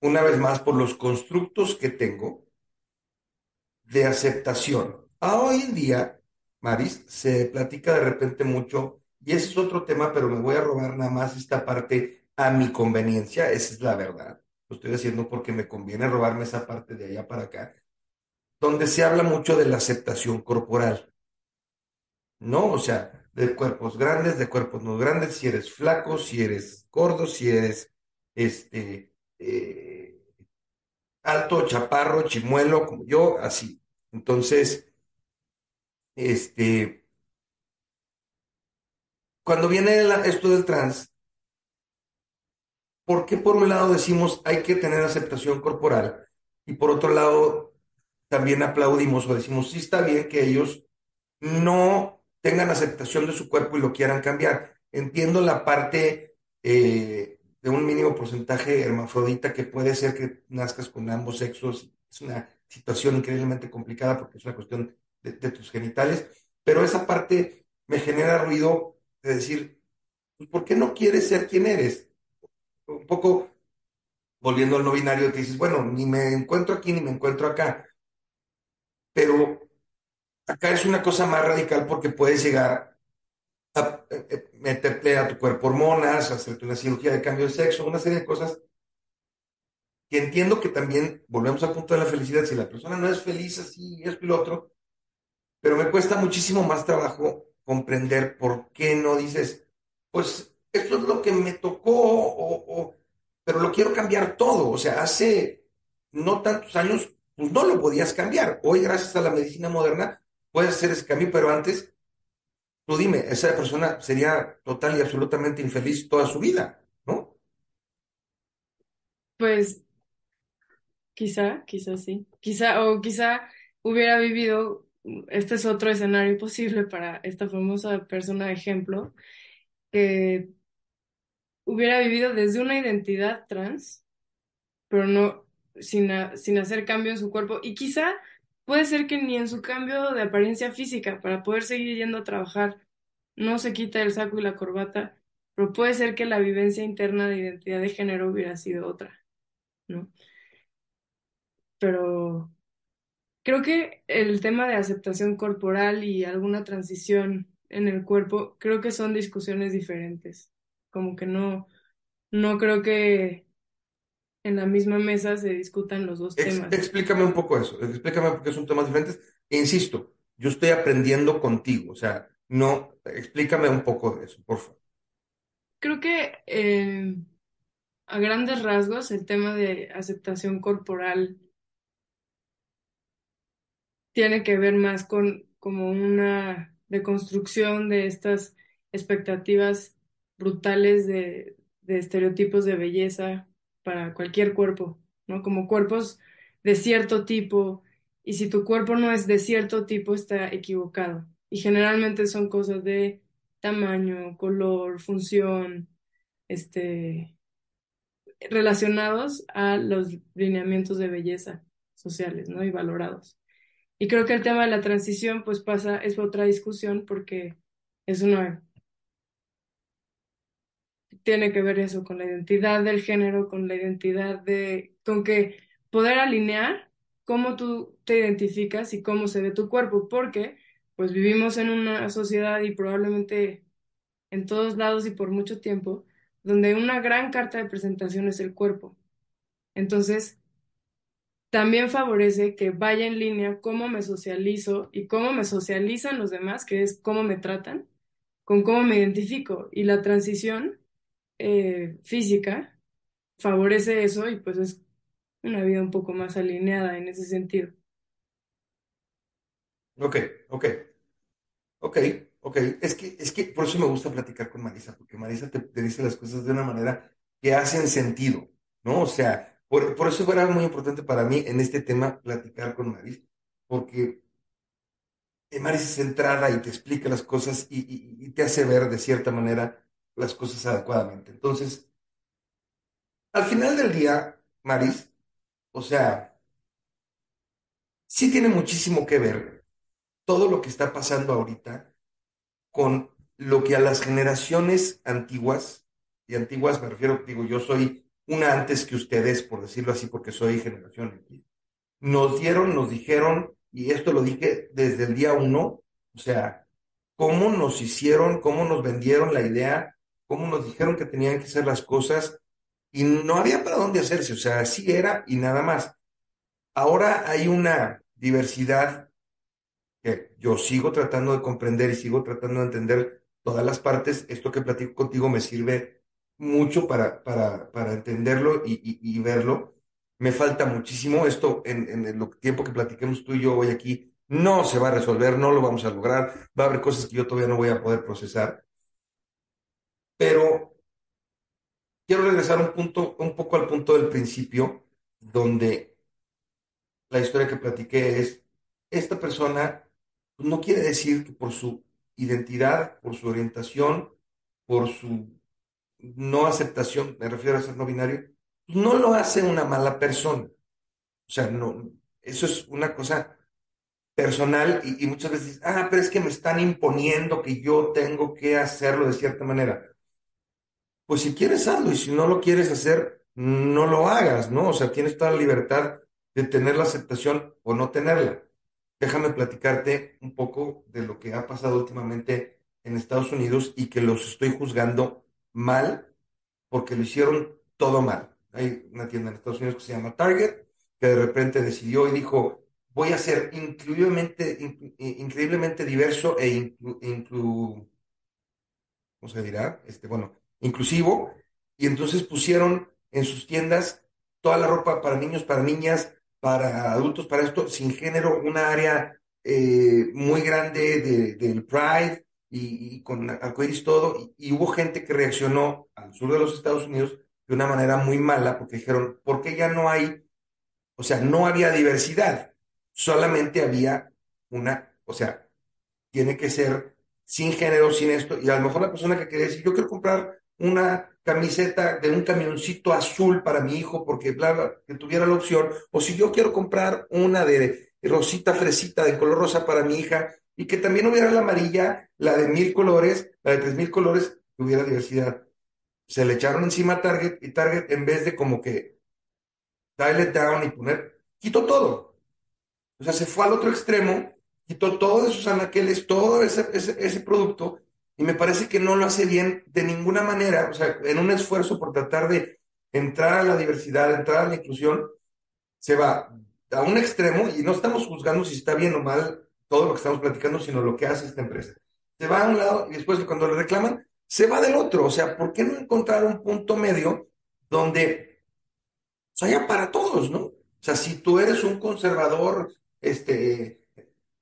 una vez más, por los constructos que tengo de aceptación. A hoy en día, Maris, se platica de repente mucho, y ese es otro tema, pero me voy a robar nada más esta parte a mi conveniencia, esa es la verdad. Lo estoy haciendo porque me conviene robarme esa parte de allá para acá, donde se habla mucho de la aceptación corporal, ¿no? O sea, de cuerpos grandes, de cuerpos no grandes, si eres flaco, si eres gordo, si eres este eh, alto, chaparro, chimuelo, como yo, así. Entonces, este, cuando viene esto del trans, ¿por qué por un lado decimos hay que tener aceptación corporal y por otro lado también aplaudimos o decimos sí está bien que ellos no tengan aceptación de su cuerpo y lo quieran cambiar. Entiendo la parte eh, de un mínimo porcentaje hermafrodita que puede ser que nazcas con ambos sexos. Es una situación increíblemente complicada porque es una cuestión de, tus genitales, pero esa parte me genera ruido de decir, pues, ¿por qué no quieres ser quien eres? Un poco volviendo al no binario, que dices, bueno, ni me encuentro aquí ni me encuentro acá. Pero acá es una cosa más radical porque puedes llegar a eh, eh, meterte a tu cuerpo hormonas, hacerte una cirugía de cambio de sexo, una serie de cosas que entiendo que también volvemos al punto de la felicidad. Si la persona no es feliz así, esto y lo otro, pero me cuesta muchísimo más trabajo comprender por qué no dices, pues esto es lo que me tocó, o, pero lo quiero cambiar todo. O sea, hace no tantos años, pues no lo podías cambiar. Hoy, gracias a la medicina moderna, puedes hacer ese cambio, pero antes, tú dime, esa persona sería total y absolutamente infeliz toda su vida, ¿no? Pues quizá, quizá sí. Quizá, o quizá hubiera vivido, este es otro escenario [laughs] posible para esta famosa persona ejemplo, que hubiera vivido desde una identidad trans, pero no sin, ha- sin hacer cambio en su cuerpo. Y quizá puede ser que ni en su cambio de apariencia física, para poder seguir yendo a trabajar, no se quita el saco y la corbata, pero puede ser que la vivencia interna de identidad de género hubiera sido otra, ¿no? Pero creo que el tema de aceptación corporal y alguna transición en el cuerpo, creo que son discusiones diferentes. Como que no, no creo que en la misma mesa se discutan los dos Ex- temas. explícame un poco eso, explícame porque son temas diferentes. Insisto, yo estoy aprendiendo contigo, o sea, no, explícame un poco de eso, por favor. Creo que eh, a grandes rasgos el tema de aceptación corporal tiene que ver más con como una deconstrucción de estas expectativas brutales de, estereotipos de belleza para cualquier cuerpo, ¿no? Como cuerpos de cierto tipo, y si tu cuerpo no es de cierto tipo, está equivocado. Y generalmente son cosas de tamaño, color, función, este, relacionados a los lineamientos de belleza sociales, ¿no? Y valorados. Y creo que el tema de la transición, pues pasa, es otra discusión porque es una, tiene que ver eso con la identidad del género, con la identidad de, con que poder alinear cómo tú te identificas y cómo se ve tu cuerpo, porque pues vivimos en una sociedad y probablemente en todos lados y por mucho tiempo, donde una gran carta de presentación es el cuerpo. Entonces, también favorece que vaya en línea cómo me socializo y cómo me socializan los demás, que es cómo me tratan, con cómo me identifico. Y la transición eh, física favorece eso y pues es una vida un poco más alineada en ese sentido. Ok, ok, ok, ok. Es que, es que por eso me gusta platicar con Marisa, porque Marisa te, te dice las cosas de una manera que hacen sentido, ¿no? O sea, por, por eso era muy importante para mí en este tema platicar con Marisa, porque eh, Marisa es centrada y te explica las cosas y- y te hace ver de cierta manera las cosas adecuadamente. Entonces, al final del día, Maris, o sea, sí tiene muchísimo que ver todo lo que está pasando ahorita con lo que a las generaciones antiguas, y antiguas me refiero, digo, yo soy una antes que ustedes, por decirlo así, porque soy generación X, nos dieron, nos dijeron, y esto lo dije desde el día uno, o sea, cómo nos hicieron, cómo nos vendieron la idea, cómo nos dijeron que tenían que ser las cosas, y no había para dónde hacerse, o sea, así era y nada más. Ahora hay una diversidad que yo sigo tratando de comprender y sigo tratando de entender todas las partes. Esto que platico contigo me sirve mucho para, para, para entenderlo y, y- verlo. Me falta muchísimo. Esto en, en el tiempo que platiquemos tú y yo hoy aquí no se va a resolver, no lo vamos a lograr. Va a haber cosas que yo todavía no voy a poder procesar. Pero quiero regresar un punto, un poco al punto del principio, donde la historia que platiqué es, esta persona no quiere decir que por su identidad, por su orientación, por su no aceptación, me refiero a ser no binario, no lo hace una mala persona. O sea, no, eso es una cosa personal y, muchas veces, ah, pero es que me están imponiendo que yo tengo que hacerlo de cierta manera. Pues si quieres hazlo y si no lo quieres hacer, no lo hagas, ¿no? O sea, tienes toda la libertad de tener la aceptación o no tenerla. Déjame platicarte un poco de lo que ha pasado últimamente en Estados Unidos y que los estoy juzgando mal porque lo hicieron todo mal. Hay una tienda en Estados Unidos que se llama Target, que de repente decidió y dijo, voy a ser increíblemente, in- increíblemente diverso e ¿cómo se dirá? Este, bueno, inclusivo. Y entonces pusieron en sus tiendas toda la ropa para niños, para niñas, para adultos, para esto, sin género, una área eh, muy grande de, del Pride y, con arcoíris todo. Y, y hubo gente que reaccionó al sur de los Estados Unidos de una manera muy mala porque dijeron, ¿por qué ya no hay o sea, no había diversidad, solamente había una, o sea, tiene que ser sin género, sin esto, y a lo mejor la persona que quería decir, yo quiero comprar una camiseta de un camioncito azul para mi hijo, porque bla, bla, que tuviera la opción, o si yo quiero comprar una de rosita fresita de color rosa para mi hija, y que también hubiera la amarilla, la de mil colores, la de tres mil colores, que hubiera diversidad. Se le echaron encima a Target, y Target, en vez de como que it down y poner, quitó todo. O sea, se fue al otro extremo, quitó todos esos anaqueles, todo ese, ese, ese producto, y me parece que no lo hace bien de ninguna manera, o sea, en un esfuerzo por tratar de entrar a la diversidad, entrar a la inclusión, se va a un extremo, y no estamos juzgando si está bien o mal todo lo que estamos platicando, sino lo que hace esta empresa. Se va a un lado y después cuando le reclaman, se va del otro. O sea, ¿por qué no encontrar un punto medio donde o sea, haya para todos, ¿no? O sea, si tú eres un conservador, este,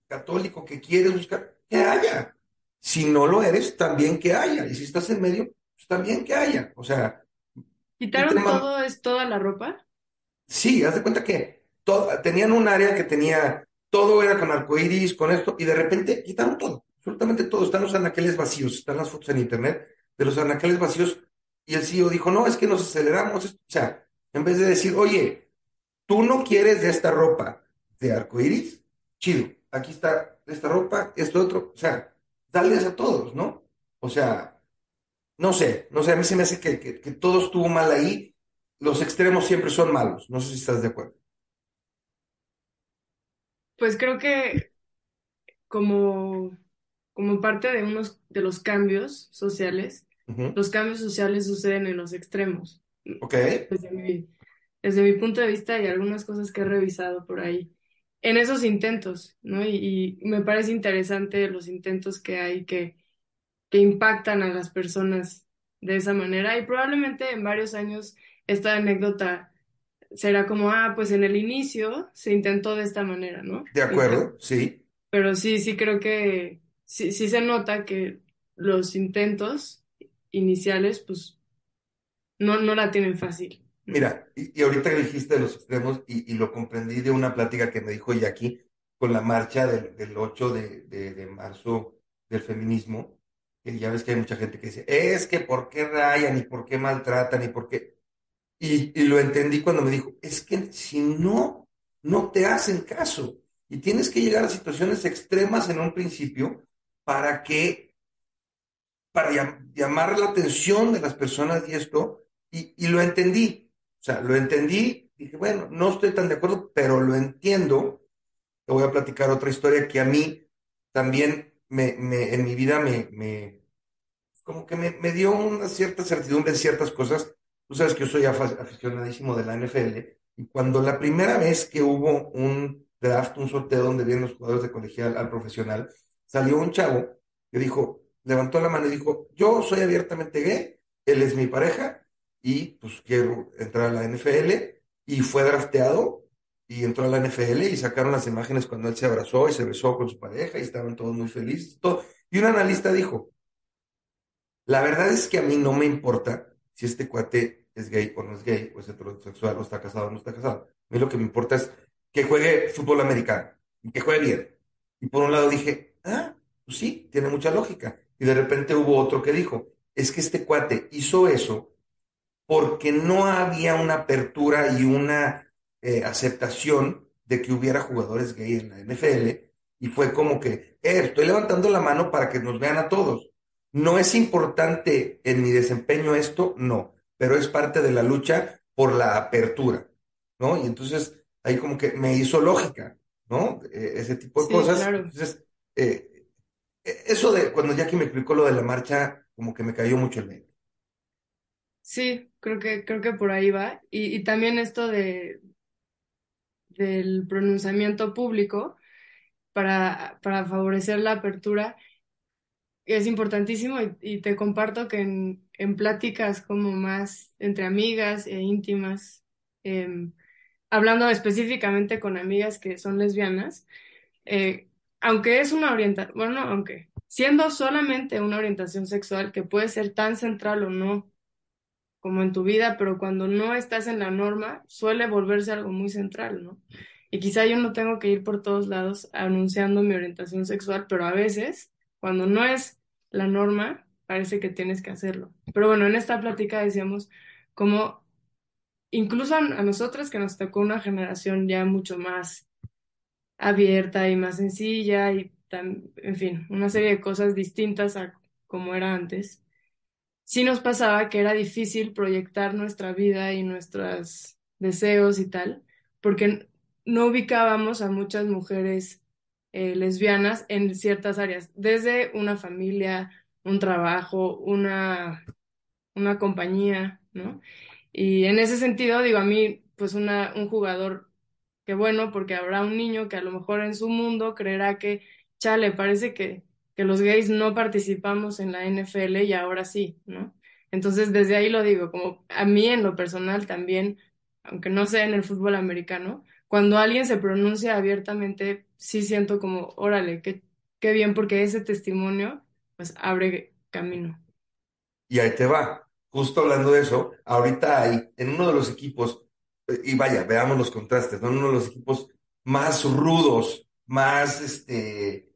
católico que quieres buscar, que haya. Si no lo eres, también que haya. Y si estás en medio, pues también que haya. O sea, ¿Quitaron todo, es toda la ropa? sí, haz de cuenta que todo, tenían un área que tenía, todo era con arcoíris, con esto, y de repente quitaron todo, absolutamente todo. Están los anaqueles vacíos, están las fotos en internet de los anaqueles vacíos, y el CEO dijo, no, es que nos aceleramos. O sea, en vez de decir, oye, tú no quieres de esta ropa de arcoíris, chido, aquí está esta ropa, esto otro, o sea, darles a todos, ¿no? O sea, no sé, no sé, a mí se me hace que, que, que todo estuvo mal ahí, los extremos siempre son malos, no sé si estás de acuerdo. Pues creo que como, como parte de unos de los cambios sociales, los cambios sociales suceden en los extremos. Ok, Desde mi, desde mi punto de vista y algunas cosas que he revisado por ahí, en esos intentos, ¿no? Y, y me parece interesante los intentos que hay que, que impactan a las personas de esa manera y probablemente en varios años esta anécdota será como, ah, pues en el inicio se intentó de esta manera, ¿no? de acuerdo, sí. pero sí, sí creo que sí, sí se nota que los intentos iniciales, pues, no, no la tienen fácil. Mira, y, y ahorita que dijiste de los extremos, y, y lo comprendí de una plática que me dijo Jackie con la marcha del, del 8 de, de, de marzo del feminismo, que ya ves que hay mucha gente que dice, es que por qué rayan y por qué maltratan y por qué... Y, lo entendí cuando me dijo, es que si no, no te hacen caso y tienes que llegar a situaciones extremas en un principio para que, para llam- llamar la atención de las personas y esto, y, y lo entendí. O sea, lo entendí, dije, bueno, no estoy tan de acuerdo, pero lo entiendo. Te voy a platicar otra historia que a mí también me, me- en mi vida me, me, como que me, me dio una cierta certidumbre en ciertas cosas. Tú sabes que yo soy aficionadísimo de la NFL y cuando la primera vez que hubo un draft, un sorteo donde vienen los jugadores de colegial al profesional, salió un chavo que dijo, levantó la mano y dijo, yo soy abiertamente gay, él es mi pareja y pues quiero entrar a la NFL y fue drafteado y entró a la NFL y sacaron las imágenes cuando él se abrazó y se besó con su pareja y estaban todos muy felices. Todo. Y un analista dijo, la verdad es que a mí no me importa si este cuate es gay o no es gay, o es heterosexual, o está casado o no está casado. A mí lo que me importa es que juegue fútbol americano y que juegue bien. Y por un lado dije, ah, Pues sí, tiene mucha lógica. Y de repente hubo otro que dijo, es que este cuate hizo eso porque no había una apertura y una eh, aceptación de que hubiera jugadores gay en la NFL. Y fue como que, eh, estoy levantando la mano para que nos vean a todos. ¿No es importante en mi desempeño esto? No, pero es parte de la lucha por la apertura, ¿no? Y entonces ahí como que me hizo lógica, ¿no? Eh, ese tipo de Sí, cosas. claro. Entonces, eh, eh, eso de cuando Jackie me explicó lo de la marcha, como que me cayó mucho el medio. Sí, creo que, creo que por ahí va. Y, y también esto de, del pronunciamiento público para, para favorecer la apertura es importantísimo y, te comparto que en, pláticas como más entre amigas e íntimas, em, hablando específicamente con amigas que son lesbianas, eh, aunque es una orientación, bueno, no, aunque siendo solamente una orientación sexual que puede ser tan central o no como en tu vida, pero cuando no estás en la norma, suele volverse algo muy central, ¿no? Y quizá yo no tengo que ir por todos lados anunciando mi orientación sexual, pero a veces, cuando no es la norma, parece que tienes que hacerlo. Pero bueno, en esta plática decíamos como incluso a, nosotras que nos tocó una generación ya mucho más abierta y más sencilla y en fin, una serie de cosas distintas a como era antes sí nos pasaba que era difícil proyectar nuestra vida y nuestros deseos y tal, porque no ubicábamos a muchas mujeres eh, lesbianas en ciertas áreas, desde una familia, un trabajo, una, una compañía, ¿no? Y en ese sentido, digo, a mí, pues una, un jugador, que bueno, porque habrá un niño que a lo mejor en su mundo creerá que, chale, parece que, que los gays no participamos en la NFL y ahora sí, ¿no? Entonces, desde ahí lo digo, como a mí en lo personal también, aunque no sea en el fútbol americano, cuando alguien se pronuncia abiertamente, sí siento como, órale, qué, qué bien, porque ese testimonio, pues abre camino. Y ahí te va. Justo hablando de eso, ahorita hay en uno de los equipos, eh, y vaya, veamos los contrastes, ¿no? En uno de los equipos más rudos, más, este,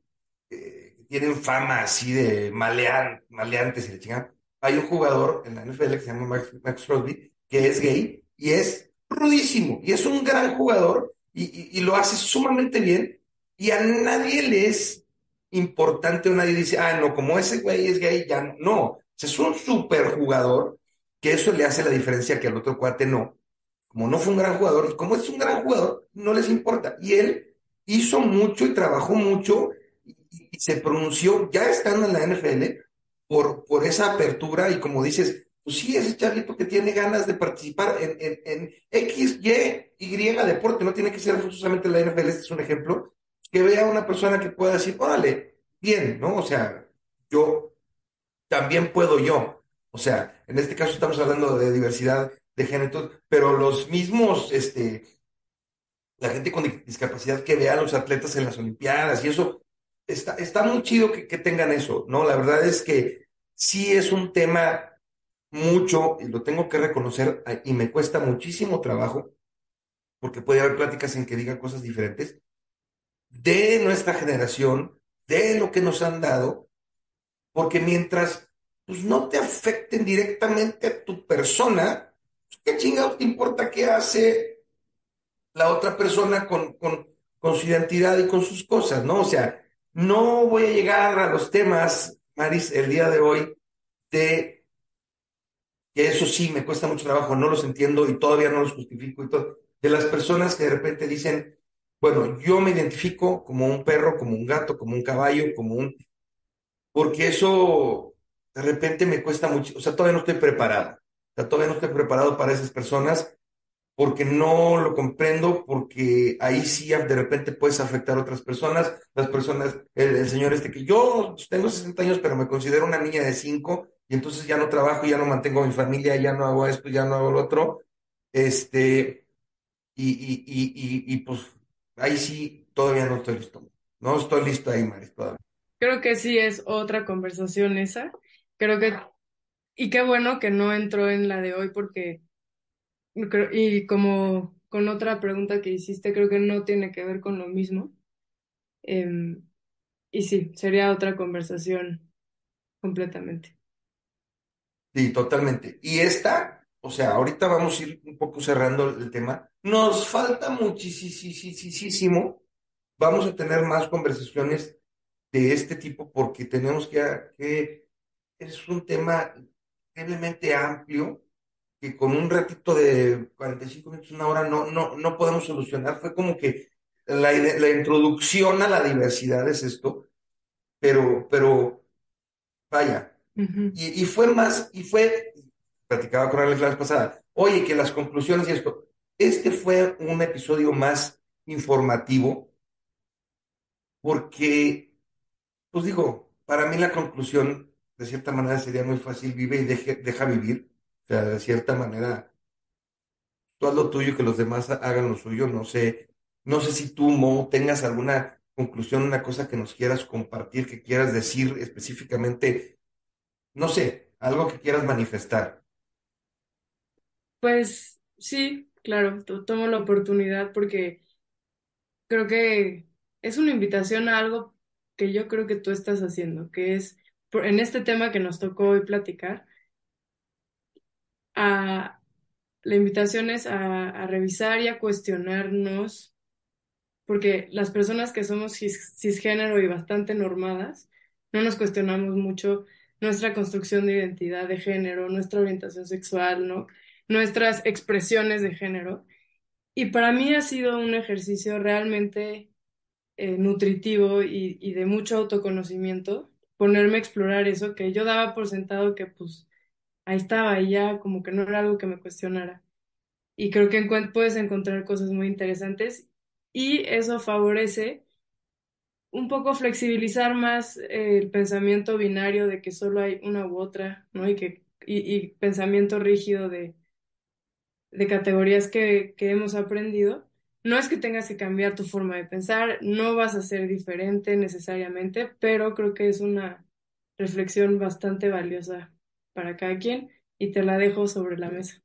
eh, tienen fama así de malean, maleantes y le chingan. Hay un jugador en la NFL que se llama Max, Max Crosby, que es gay y es rudísimo, y es un gran jugador y- y lo hace sumamente bien, y a nadie le es importante o nadie dice, ah, no, como ese güey es gay, ya no. No, o sea, es un super jugador que eso le hace la diferencia que al otro cuate no. Como no fue un gran jugador, y como es un gran jugador, no les importa. Y él hizo mucho y trabajó mucho y se pronunció ya estando en la NFL por, por esa apertura y como dices, pues sí, ese chavito que tiene ganas de participar en, en, en X, Y, Y deporte, no tiene que ser forzosamente la NFL, este es un ejemplo, que vea una persona que pueda decir, órale, bien, ¿no? O sea, yo también puedo yo. O sea, en este caso estamos hablando de diversidad de género, pero los mismos, este, la gente con di- discapacidad que vea a los atletas en las Olimpiadas y eso, está, está muy chido que, que tengan eso, ¿no? La verdad es que sí es un tema mucho, y lo tengo que reconocer, a- y me cuesta muchísimo trabajo, porque puede haber pláticas en que digan cosas diferentes, de nuestra generación, de lo que nos han dado, porque mientras pues, no te afecten directamente a tu persona, pues, ¿qué chingados te importa qué hace la otra persona con, con, con su identidad y con sus cosas, ¿no? O sea, no voy a llegar a los temas, Maris, el día de hoy, de que eso sí me cuesta mucho trabajo, no los entiendo y todavía no los justifico y todo, de las personas que de repente dicen, bueno, yo me identifico como un perro, como un gato, como un caballo, como un... porque eso de repente me cuesta mucho, o sea, todavía no estoy preparado, o sea, todavía no estoy preparado para esas personas porque no lo comprendo, porque ahí sí de repente puedes afectar a otras personas, las personas, el, señor este que yo tengo 60 años, pero me considero una niña de 5 y entonces ya no trabajo, ya no mantengo a mi familia, ya no hago esto, ya no hago lo otro, este, y, y, y, y pues ahí sí todavía no estoy listo, no estoy listo ahí, Maris, todavía. Creo que sí es otra conversación esa. Creo que, y qué bueno que no entró en la de hoy porque, y como con otra pregunta que hiciste, creo que no tiene que ver con lo mismo. Em, y sí, sería otra conversación completamente. Sí, totalmente. Y esta, o sea, ahorita vamos a ir un poco cerrando el tema. Nos falta muchísimo. Vamos a tener más conversaciones de este tipo porque tenemos que, que es un tema increíblemente amplio que con un ratito de 45 minutos, una hora, no, no, no podemos solucionar. Fue como que la, la introducción a la diversidad es esto, pero, pero vaya, Ujú. y, y fue más, y fue, platicaba con Alex la vez pasada, oye, que las conclusiones y esto, este fue un episodio más informativo porque, pues digo, para mí la conclusión, de cierta manera, sería muy fácil, vive y deja vivir, o sea, de cierta manera, tú haz lo tuyo y que los demás ha- hagan lo suyo, no sé, no sé si tú, Mo, tengas alguna conclusión, una cosa que nos quieras compartir, que quieras decir específicamente, no sé, algo que quieras manifestar. Pues sí, claro, to- tomo la oportunidad porque creo que es una invitación a algo que yo creo que tú estás haciendo, que es en este tema que nos tocó hoy platicar, a, la invitación es a, revisar y a cuestionarnos, porque las personas que somos cis- cisgénero y bastante normadas, no nos cuestionamos mucho nuestra construcción de identidad de género, nuestra orientación sexual, ¿no? Nuestras expresiones de género. Y para mí ha sido un ejercicio realmente eh, nutritivo y, y de mucho autoconocimiento, ponerme a explorar eso que yo daba por sentado que pues ahí estaba y ya como que no era algo que me cuestionara. Y creo que puedes encontrar cosas muy interesantes y eso favorece un poco flexibilizar más eh, el pensamiento binario de que solo hay una u otra, ¿no? Y que y pensamiento rígido de de categorías que, que hemos aprendido, no es que tengas que cambiar tu forma de pensar, no vas a ser diferente necesariamente, pero creo que es una reflexión bastante valiosa para cada quien y te la dejo sobre la mesa.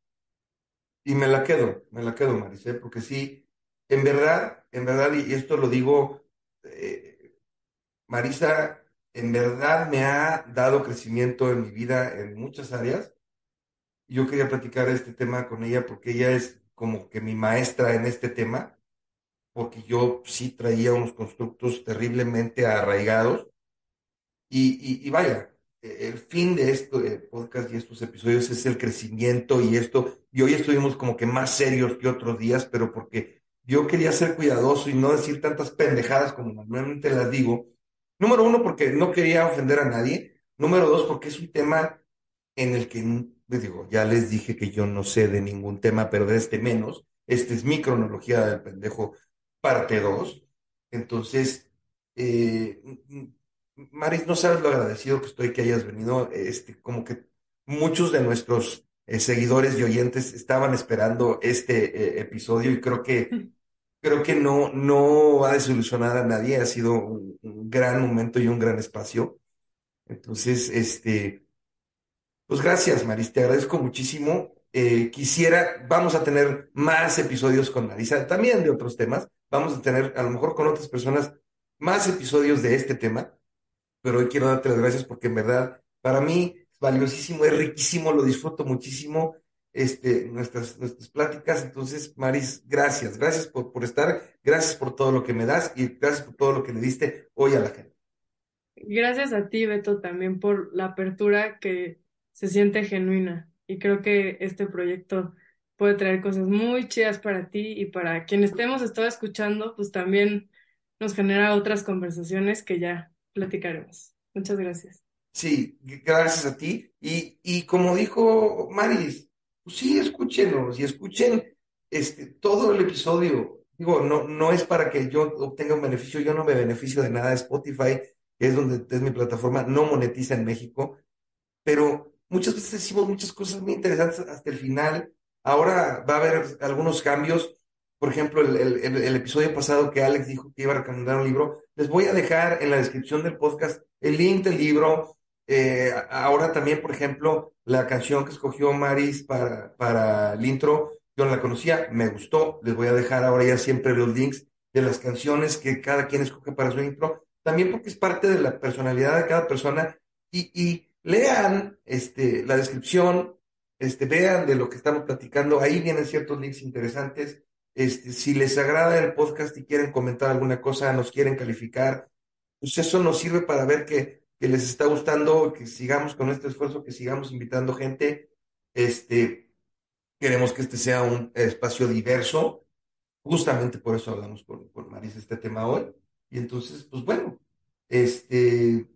Y me la quedo, me la quedo, Maricé, porque sí, en verdad, en verdad, y esto lo digo, eh, Marisa, en verdad me ha dado crecimiento en mi vida en muchas áreas. Yo quería platicar este tema con ella porque ella es como que mi maestra en este tema, porque yo sí traía unos constructos terriblemente arraigados y, y, y vaya, eh, el fin de esto, de podcast y estos episodios es el crecimiento y esto, y hoy estuvimos como que más serios que otros días, pero porque yo quería ser cuidadoso y no decir tantas pendejadas como normalmente las digo. Número uno, porque no quería ofender a nadie. Número dos, porque es un tema en el que, les digo, ya les dije que yo no sé de ningún tema, pero de este menos. Este es mi cronología del pendejo, parte dos Entonces, eh, Maris, no sabes lo agradecido que estoy que hayas venido. Este, como que muchos de nuestros eh, seguidores y oyentes estaban esperando este eh, episodio y creo que creo que no, no va a desilusionar a nadie. Ha sido un, un gran momento y un gran espacio. Entonces, este, pues gracias, Maris, te agradezco muchísimo. Eh, quisiera, vamos a tener más episodios con Marisa, también de otros temas. Vamos a tener, a lo mejor con otras personas, más episodios de este tema pero hoy quiero darte las gracias porque en verdad para mí es valiosísimo, es riquísimo, lo disfruto muchísimo, este, nuestras, nuestras pláticas. Entonces, Maris, gracias, gracias por, por estar, gracias por todo lo que me das y gracias por todo lo que le diste hoy a la gente. Gracias a ti, Beto, también por la apertura que se siente genuina y creo que este proyecto puede traer cosas muy chidas para ti y para quienes te hemos estado escuchando, pues también nos genera otras conversaciones que ya platicaremos. Muchas gracias. Sí, gracias a ti. Y, y como dijo Maris, pues sí, escúchenos y escuchen este, todo el episodio. Digo, no, no es para que yo obtenga un beneficio, yo no me beneficio de nada. Spotify, que es donde es mi plataforma, no monetiza en México, pero muchas veces decimos muchas cosas muy interesantes hasta el final. Ahora va a haber algunos cambios. Por ejemplo, el, el, episodio pasado que Alex dijo que iba a recomendar un libro, les voy a dejar en la descripción del podcast el link del libro. Eh, ahora también, por ejemplo, la canción que escogió Maris para, para el intro, yo no la conocía, me gustó. Les voy a dejar ahora ya siempre los links de las canciones que cada quien escoge para su intro. también porque es parte de la personalidad de cada persona y lean este, la descripción, este, vean de lo que estamos platicando, ahí vienen ciertos links interesantes. Este, si les agrada el podcast y quieren comentar alguna cosa, nos quieren calificar, pues eso nos sirve para ver que, que les está gustando, que sigamos con este esfuerzo, que sigamos invitando gente. Este, queremos que este sea un espacio diverso. Justamente por eso hablamos con, con Marisa este tema hoy. Y entonces, pues bueno, este,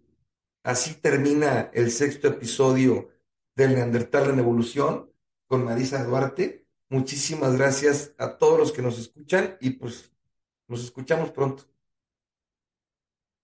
así termina el sexto episodio del Neandertal en Evolución con Marisa Duarte. Muchísimas gracias a todos los que nos escuchan y pues nos escuchamos pronto.